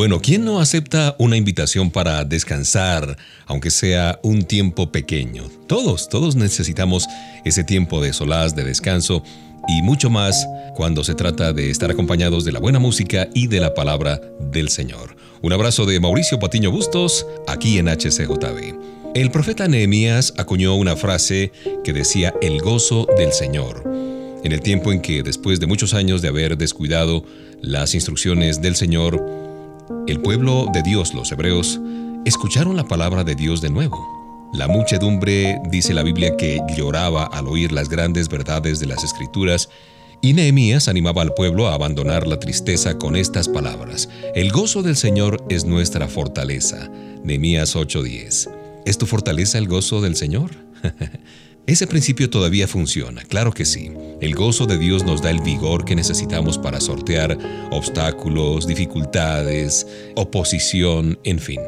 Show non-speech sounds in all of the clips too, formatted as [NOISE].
Bueno, ¿quién no acepta una invitación para descansar, aunque sea un tiempo pequeño? Todos, todos necesitamos ese tiempo de solaz, de descanso y mucho más cuando se trata de estar acompañados de la buena música y de la palabra del Señor. Un abrazo de Mauricio Patiño Bustos, aquí en HCJB. El profeta Nehemías acuñó una frase que decía el gozo del Señor. En el tiempo en que, después de muchos años de haber descuidado las instrucciones del Señor, el pueblo de Dios, los hebreos, escucharon la palabra de Dios de nuevo. La muchedumbre, dice la Biblia, que lloraba al oír las grandes verdades de las Escrituras, y Nehemías animaba al pueblo a abandonar la tristeza con estas palabras. El gozo del Señor es nuestra fortaleza. Nehemías 8:10. ¿Es tu fortaleza el gozo del Señor? [LAUGHS] Ese principio todavía funciona, claro que sí. El gozo de Dios nos da el vigor que necesitamos para sortear obstáculos, dificultades, oposición, en fin.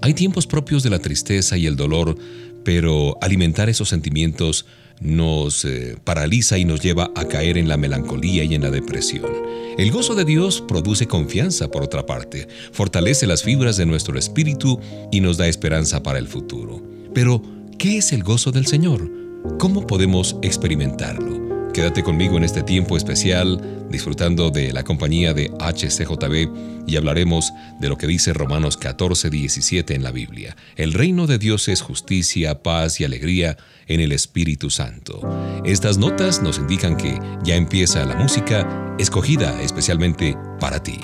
Hay tiempos propios de la tristeza y el dolor, pero alimentar esos sentimientos nos eh, paraliza y nos lleva a caer en la melancolía y en la depresión. El gozo de Dios produce confianza, por otra parte, fortalece las fibras de nuestro espíritu y nos da esperanza para el futuro. Pero, ¿qué es el gozo del Señor? ¿Cómo podemos experimentarlo? Quédate conmigo en este tiempo especial, disfrutando de la compañía de HCJB y hablaremos de lo que dice Romanos 14, 17 en la Biblia. El reino de Dios es justicia, paz y alegría en el Espíritu Santo. Estas notas nos indican que ya empieza la música escogida especialmente para ti.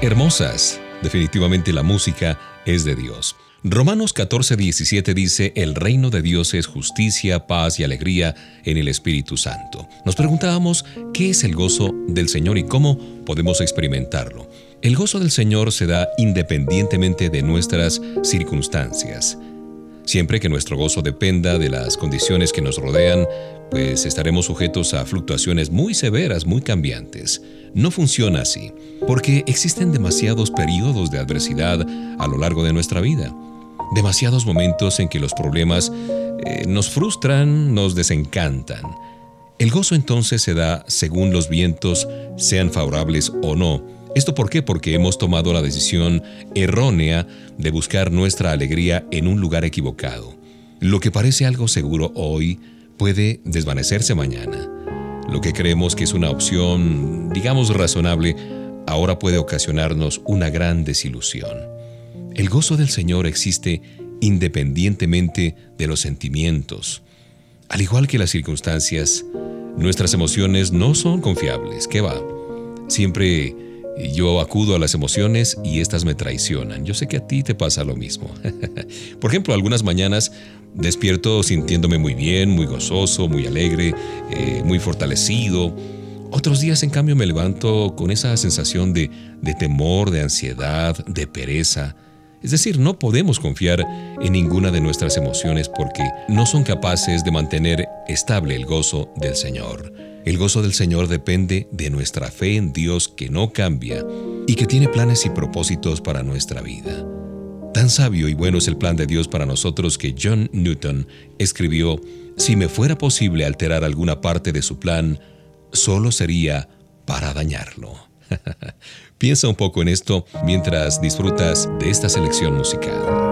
Hermosas. Definitivamente la música es de Dios. Romanos 14, 17 dice, el reino de Dios es justicia, paz y alegría en el Espíritu Santo. Nos preguntábamos, ¿qué es el gozo del Señor y cómo podemos experimentarlo? El gozo del Señor se da independientemente de nuestras circunstancias. Siempre que nuestro gozo dependa de las condiciones que nos rodean, pues estaremos sujetos a fluctuaciones muy severas, muy cambiantes. No funciona así, porque existen demasiados periodos de adversidad a lo largo de nuestra vida demasiados momentos en que los problemas eh, nos frustran, nos desencantan. El gozo entonces se da según los vientos sean favorables o no. ¿Esto por qué? Porque hemos tomado la decisión errónea de buscar nuestra alegría en un lugar equivocado. Lo que parece algo seguro hoy puede desvanecerse mañana. Lo que creemos que es una opción, digamos, razonable, ahora puede ocasionarnos una gran desilusión. El gozo del Señor existe independientemente de los sentimientos. Al igual que las circunstancias, nuestras emociones no son confiables. ¿Qué va? Siempre yo acudo a las emociones y éstas me traicionan. Yo sé que a ti te pasa lo mismo. [LAUGHS] Por ejemplo, algunas mañanas despierto sintiéndome muy bien, muy gozoso, muy alegre, eh, muy fortalecido. Otros días, en cambio, me levanto con esa sensación de, de temor, de ansiedad, de pereza. Es decir, no podemos confiar en ninguna de nuestras emociones porque no son capaces de mantener estable el gozo del Señor. El gozo del Señor depende de nuestra fe en Dios que no cambia y que tiene planes y propósitos para nuestra vida. Tan sabio y bueno es el plan de Dios para nosotros que John Newton escribió, si me fuera posible alterar alguna parte de su plan, solo sería para dañarlo. [LAUGHS] Piensa un poco en esto mientras disfrutas de esta selección musical.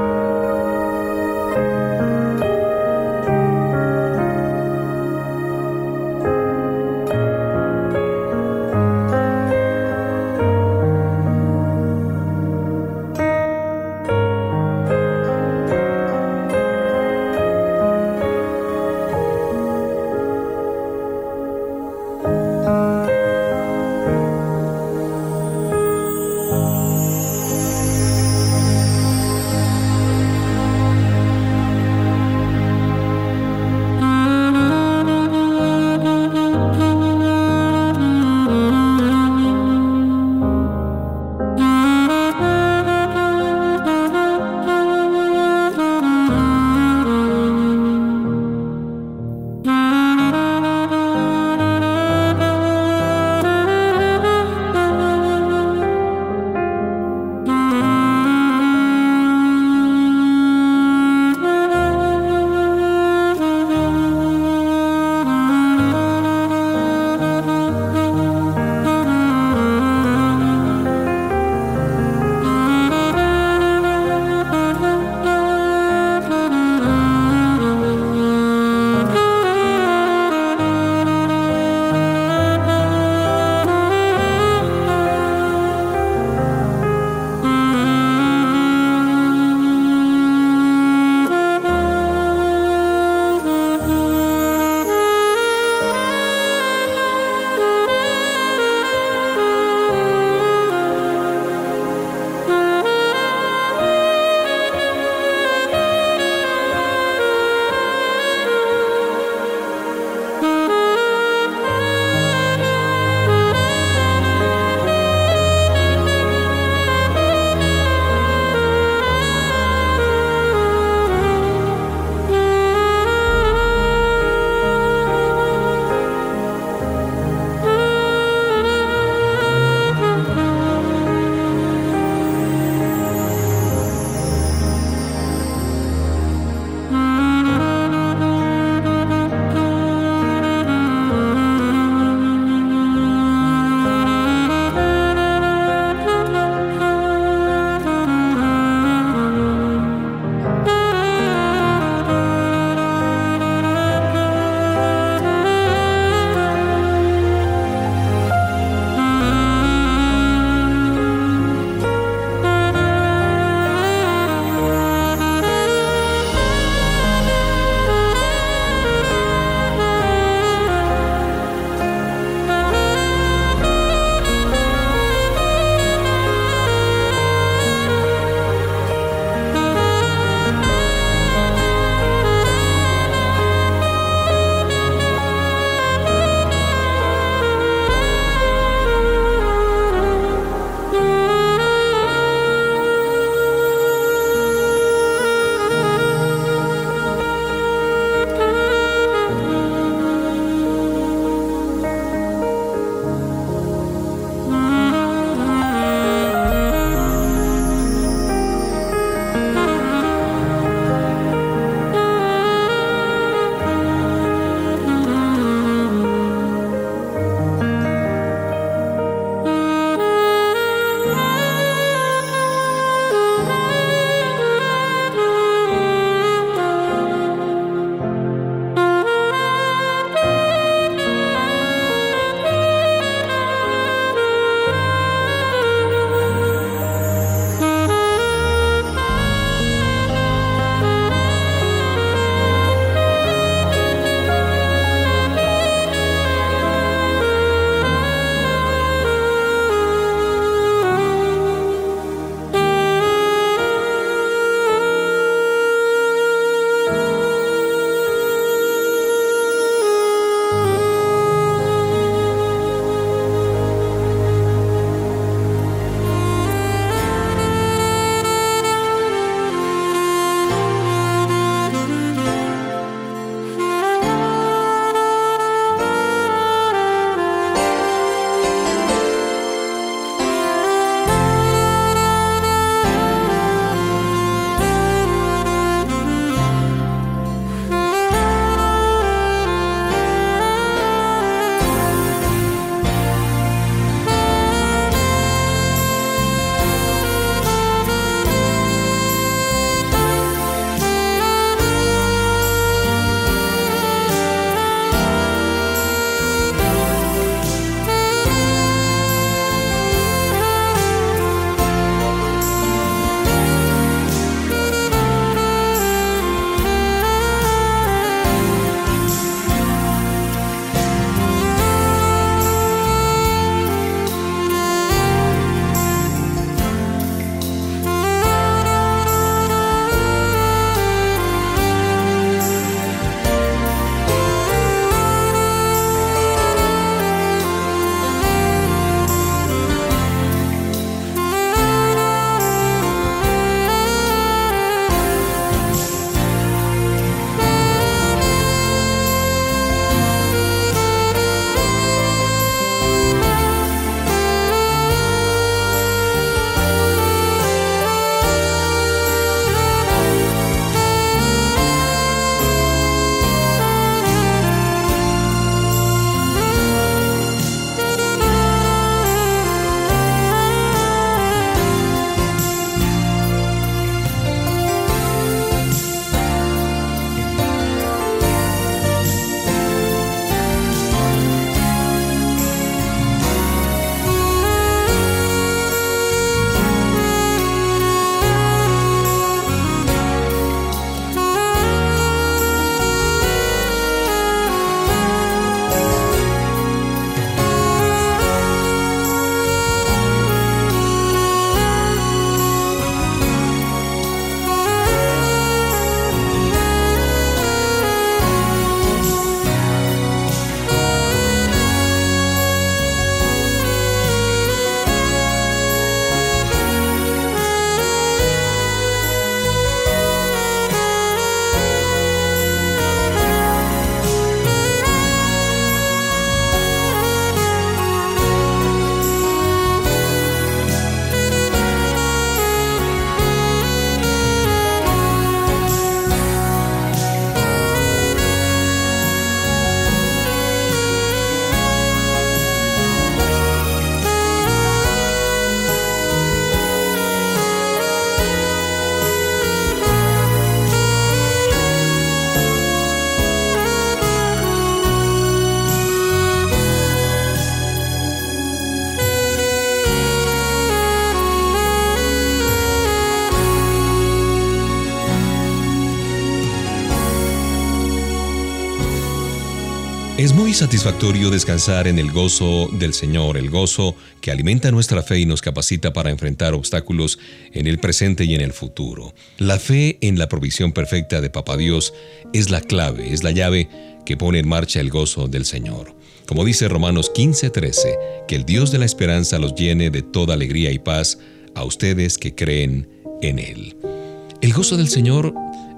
Es muy satisfactorio descansar en el gozo del Señor, el gozo que alimenta nuestra fe y nos capacita para enfrentar obstáculos en el presente y en el futuro. La fe en la provisión perfecta de Papá Dios es la clave, es la llave que pone en marcha el gozo del Señor. Como dice Romanos 15:13, que el Dios de la esperanza los llene de toda alegría y paz a ustedes que creen en Él. El gozo del Señor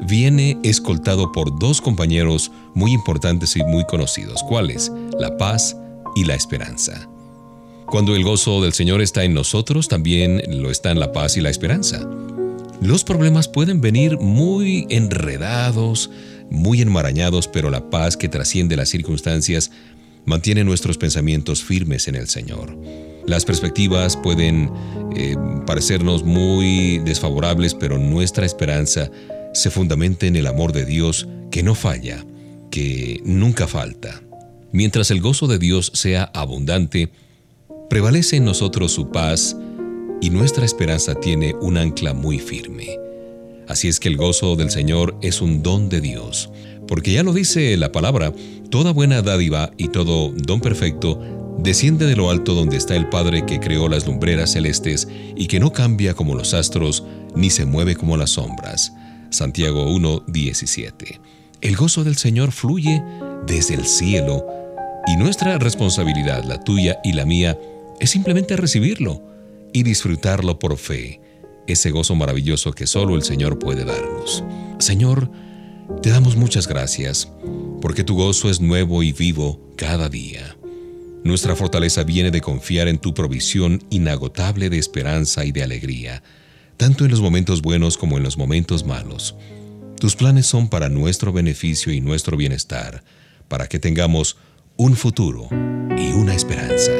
viene escoltado por dos compañeros muy importantes y muy conocidos, cuáles la paz y la esperanza. Cuando el gozo del Señor está en nosotros, también lo está en la paz y la esperanza. Los problemas pueden venir muy enredados, muy enmarañados, pero la paz que trasciende las circunstancias mantiene nuestros pensamientos firmes en el Señor. Las perspectivas pueden eh, parecernos muy desfavorables, pero nuestra esperanza se fundamenta en el amor de Dios que no falla, que nunca falta. Mientras el gozo de Dios sea abundante, prevalece en nosotros su paz y nuestra esperanza tiene un ancla muy firme. Así es que el gozo del Señor es un don de Dios, porque ya lo dice la palabra, toda buena dádiva y todo don perfecto desciende de lo alto donde está el Padre que creó las lumbreras celestes y que no cambia como los astros ni se mueve como las sombras. Santiago 1:17. El gozo del Señor fluye desde el cielo y nuestra responsabilidad, la tuya y la mía, es simplemente recibirlo y disfrutarlo por fe, ese gozo maravilloso que solo el Señor puede darnos. Señor, te damos muchas gracias, porque tu gozo es nuevo y vivo cada día. Nuestra fortaleza viene de confiar en tu provisión inagotable de esperanza y de alegría tanto en los momentos buenos como en los momentos malos. Tus planes son para nuestro beneficio y nuestro bienestar, para que tengamos un futuro y una esperanza.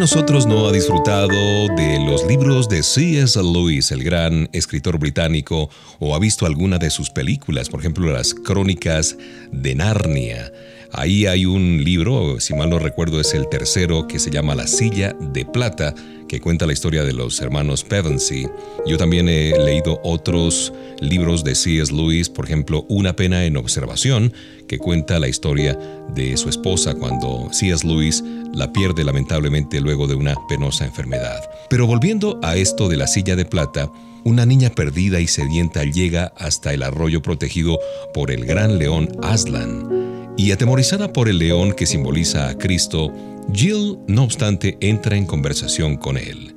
Nosotros no ha disfrutado de los libros de C.S. Lewis, el gran escritor británico, o ha visto alguna de sus películas, por ejemplo las Crónicas de Narnia? Ahí hay un libro, si mal no recuerdo es el tercero, que se llama La silla de plata, que cuenta la historia de los hermanos Pevensey. Yo también he leído otros libros de C.S. Lewis, por ejemplo, Una pena en observación, que cuenta la historia de su esposa cuando C.S. Lewis la pierde lamentablemente luego de una penosa enfermedad. Pero volviendo a esto de la silla de plata, una niña perdida y sedienta llega hasta el arroyo protegido por el gran león Aslan, y atemorizada por el león que simboliza a Cristo, Jill, no obstante, entra en conversación con él.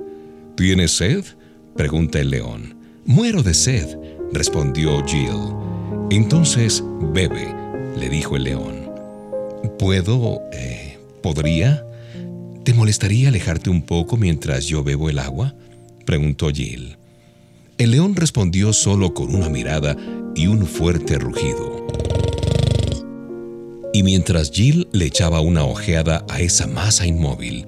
¿Tienes sed? pregunta el león. Muero de sed, respondió Jill. Entonces, bebe, le dijo el león. ¿Puedo... Eh, ¿Podría? ¿Te molestaría alejarte un poco mientras yo bebo el agua? preguntó Jill. El león respondió solo con una mirada y un fuerte rugido. Y mientras Jill le echaba una ojeada a esa masa inmóvil,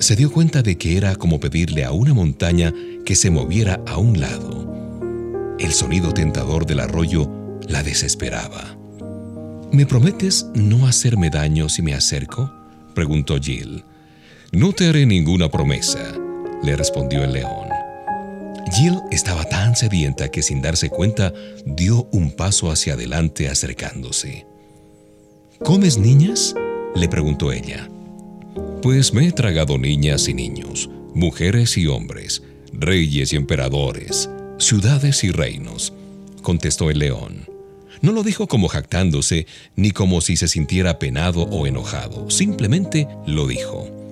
se dio cuenta de que era como pedirle a una montaña que se moviera a un lado. El sonido tentador del arroyo la desesperaba. ¿Me prometes no hacerme daño si me acerco? preguntó Jill. No te haré ninguna promesa, le respondió el león. Jill estaba tan sedienta que sin darse cuenta dio un paso hacia adelante acercándose. ¿Comes niñas? le preguntó ella. Pues me he tragado niñas y niños, mujeres y hombres, reyes y emperadores, ciudades y reinos, contestó el león. No lo dijo como jactándose, ni como si se sintiera penado o enojado, simplemente lo dijo.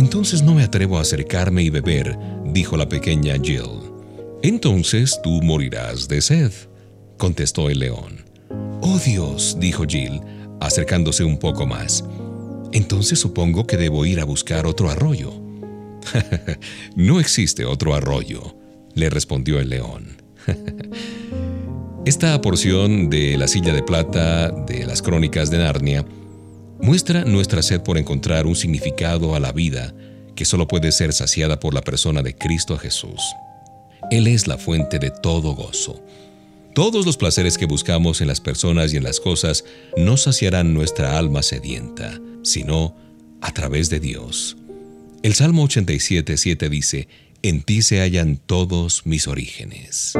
Entonces no me atrevo a acercarme y beber, dijo la pequeña Jill. Entonces tú morirás de sed, contestó el león. Oh Dios, dijo Jill, acercándose un poco más. Entonces supongo que debo ir a buscar otro arroyo. [LAUGHS] no existe otro arroyo, le respondió el león. [LAUGHS] Esta porción de la silla de plata de las crónicas de Narnia muestra nuestra sed por encontrar un significado a la vida que solo puede ser saciada por la persona de Cristo Jesús. Él es la fuente de todo gozo. Todos los placeres que buscamos en las personas y en las cosas no saciarán nuestra alma sedienta, sino a través de Dios. El Salmo 87, 7 dice, En ti se hallan todos mis orígenes.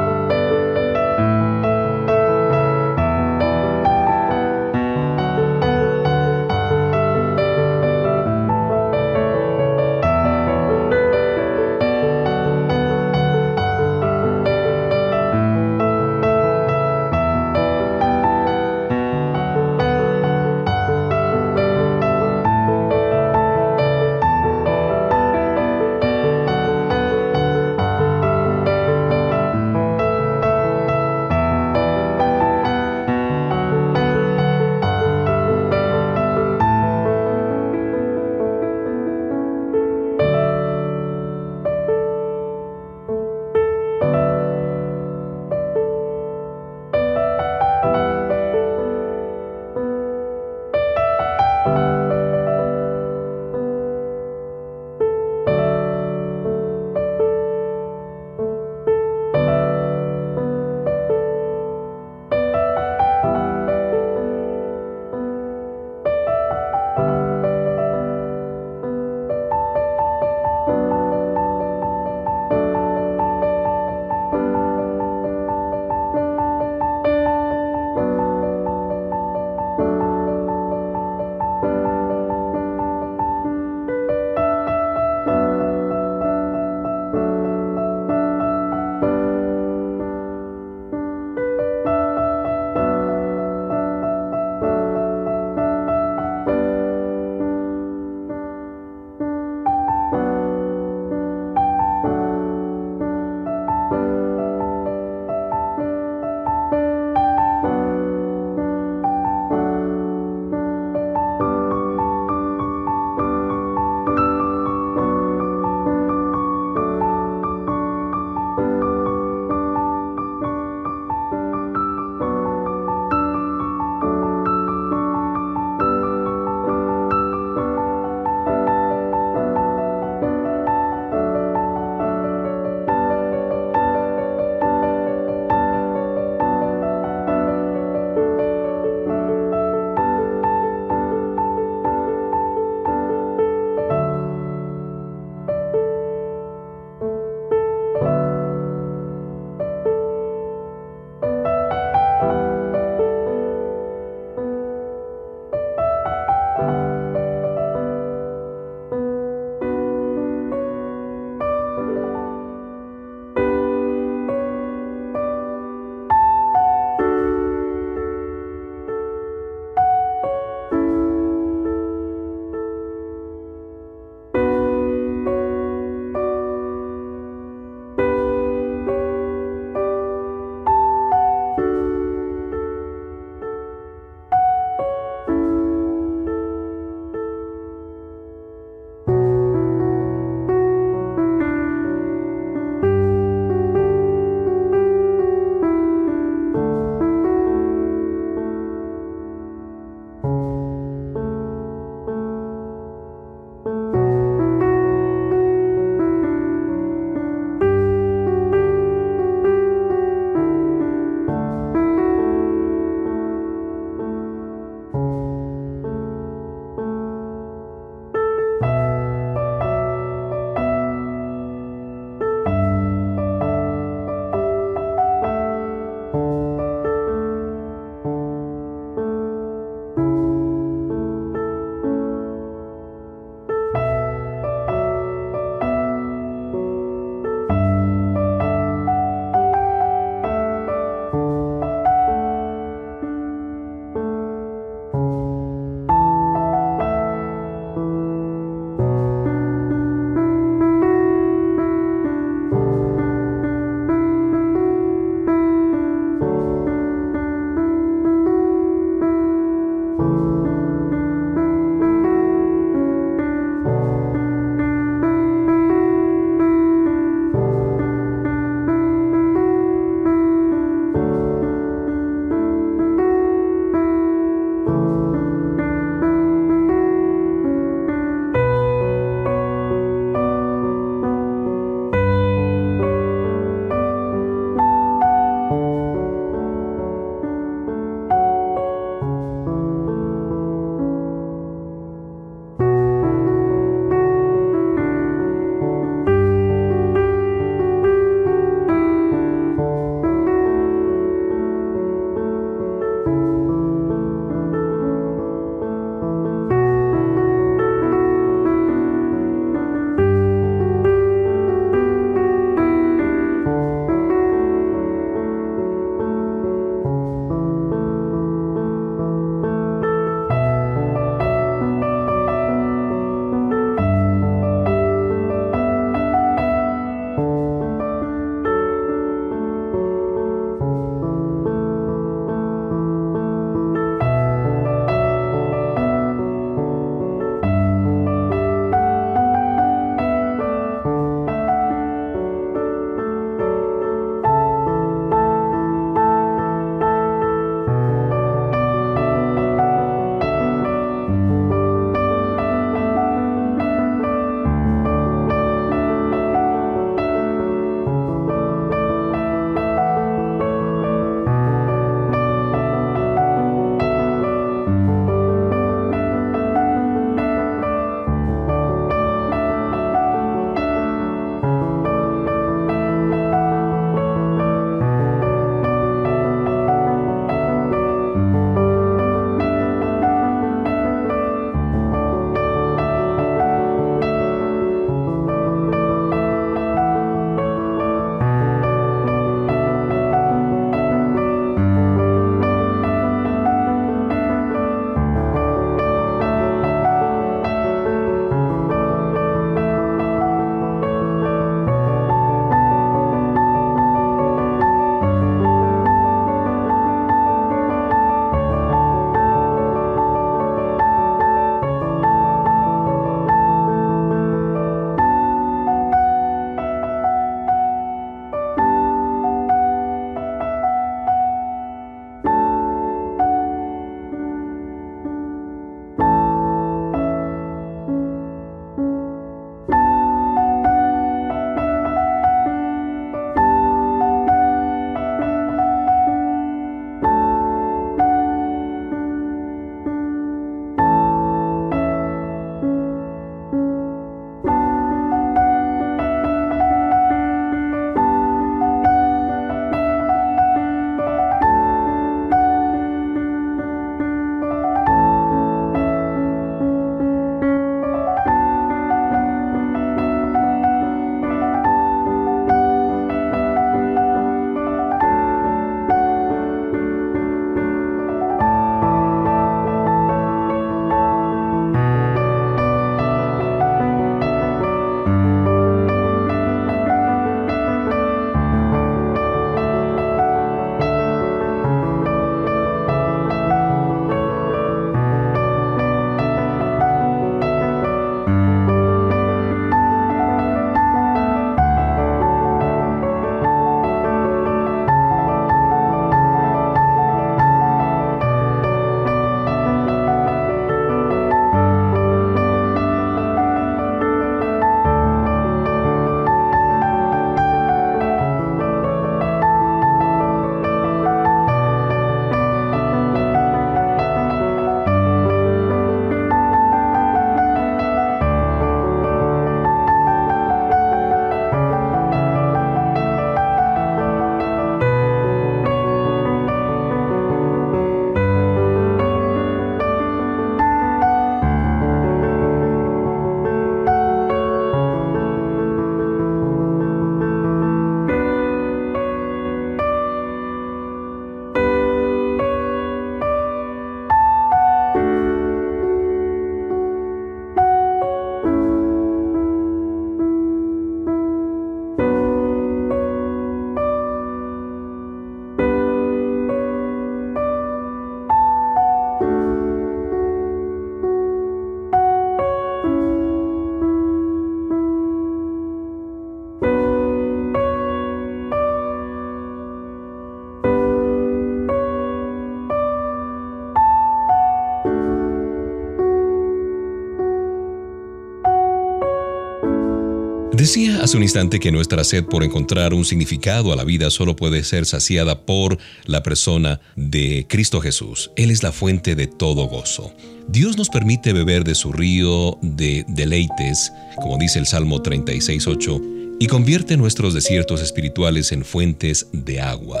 Un instante que nuestra sed por encontrar un significado a la vida solo puede ser saciada por la persona de Cristo Jesús. Él es la fuente de todo gozo. Dios nos permite beber de su río de deleites, como dice el Salmo 36.8, y convierte nuestros desiertos espirituales en fuentes de agua.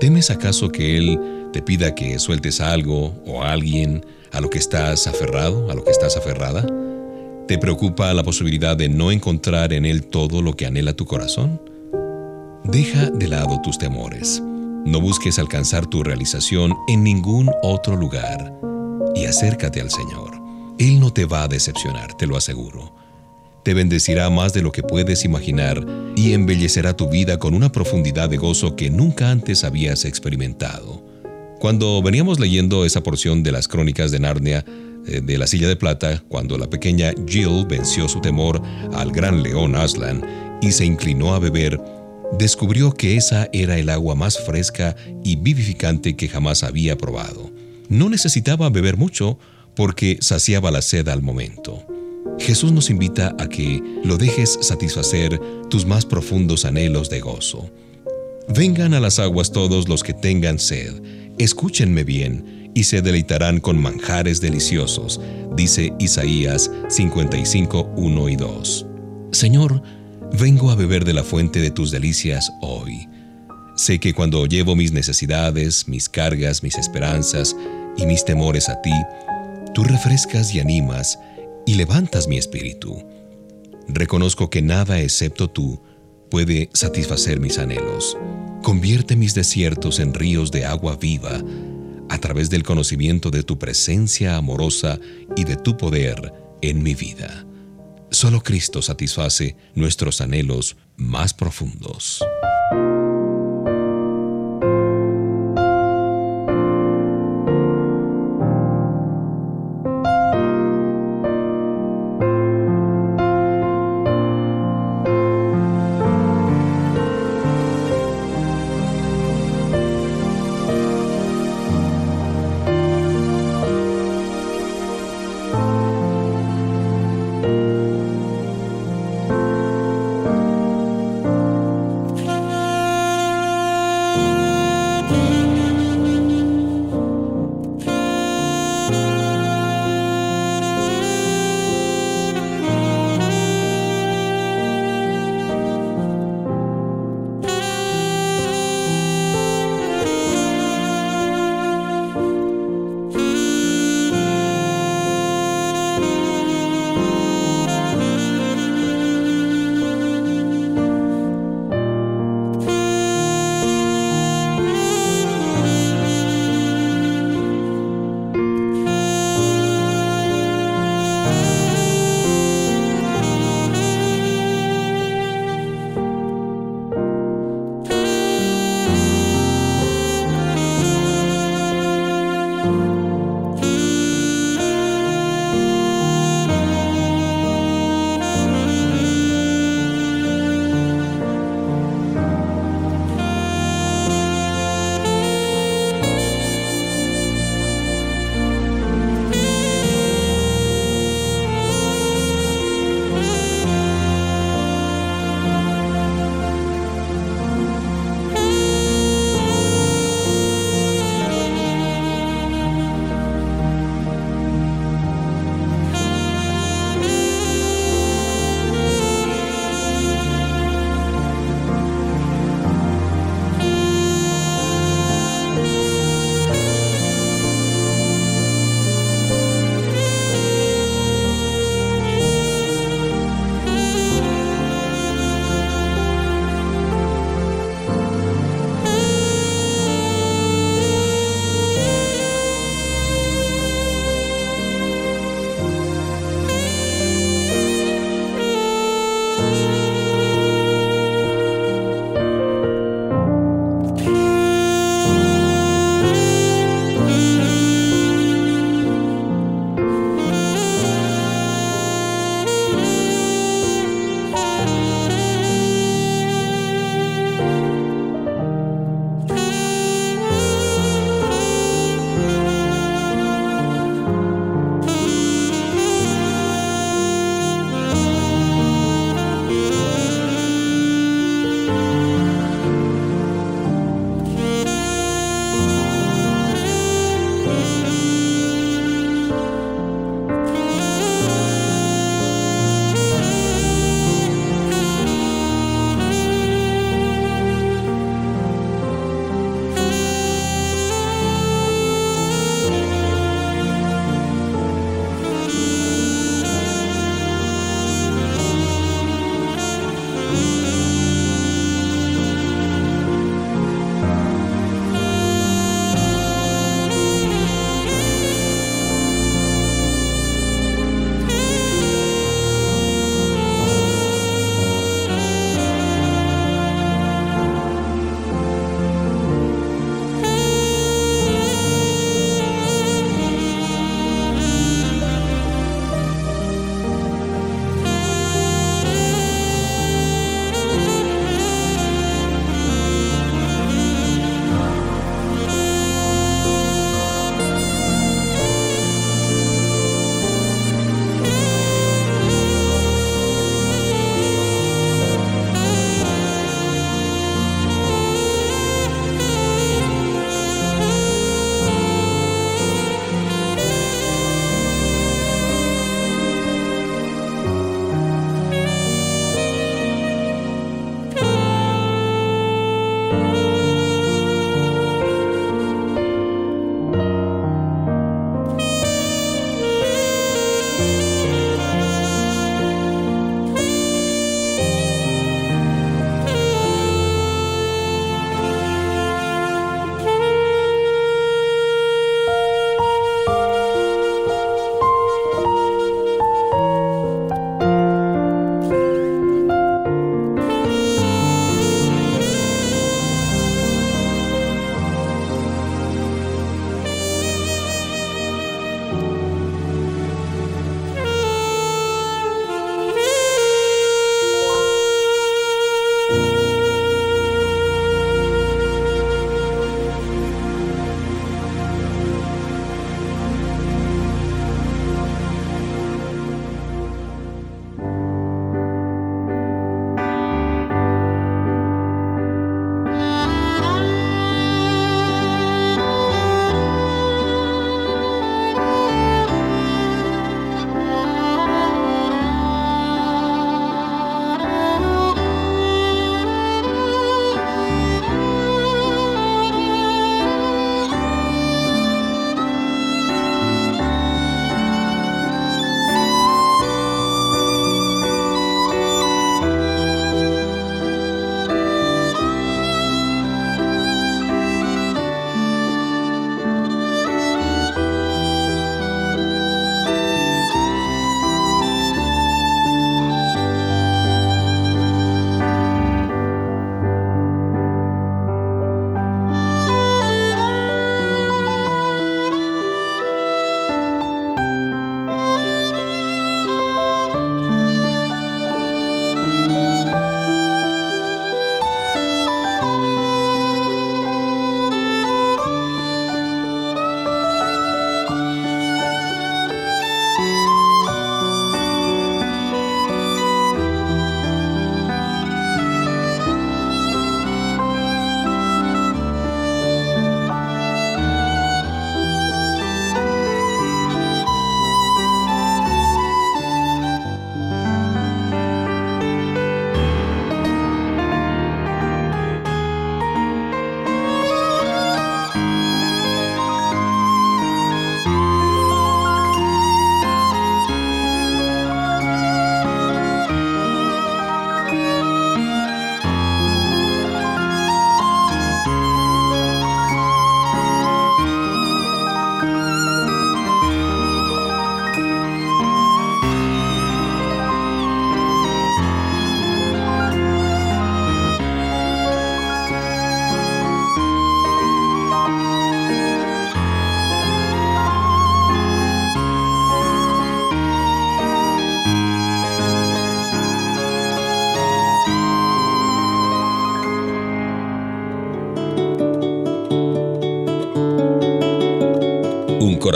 ¿Temes acaso que Él te pida que sueltes algo o a alguien a lo que estás aferrado, a lo que estás aferrada? ¿Te preocupa la posibilidad de no encontrar en Él todo lo que anhela tu corazón? Deja de lado tus temores. No busques alcanzar tu realización en ningún otro lugar y acércate al Señor. Él no te va a decepcionar, te lo aseguro. Te bendecirá más de lo que puedes imaginar y embellecerá tu vida con una profundidad de gozo que nunca antes habías experimentado. Cuando veníamos leyendo esa porción de las crónicas de Narnia, de la silla de plata cuando la pequeña Jill venció su temor al gran león Aslan y se inclinó a beber, descubrió que esa era el agua más fresca y vivificante que jamás había probado. No necesitaba beber mucho porque saciaba la sed al momento. Jesús nos invita a que lo dejes satisfacer tus más profundos anhelos de gozo. Vengan a las aguas todos los que tengan sed, escúchenme bien, y se deleitarán con manjares deliciosos, dice Isaías 55, 1 y 2. Señor, vengo a beber de la fuente de tus delicias hoy. Sé que cuando llevo mis necesidades, mis cargas, mis esperanzas y mis temores a ti, tú refrescas y animas y levantas mi espíritu. Reconozco que nada excepto tú puede satisfacer mis anhelos. Convierte mis desiertos en ríos de agua viva a través del conocimiento de tu presencia amorosa y de tu poder en mi vida. Solo Cristo satisface nuestros anhelos más profundos.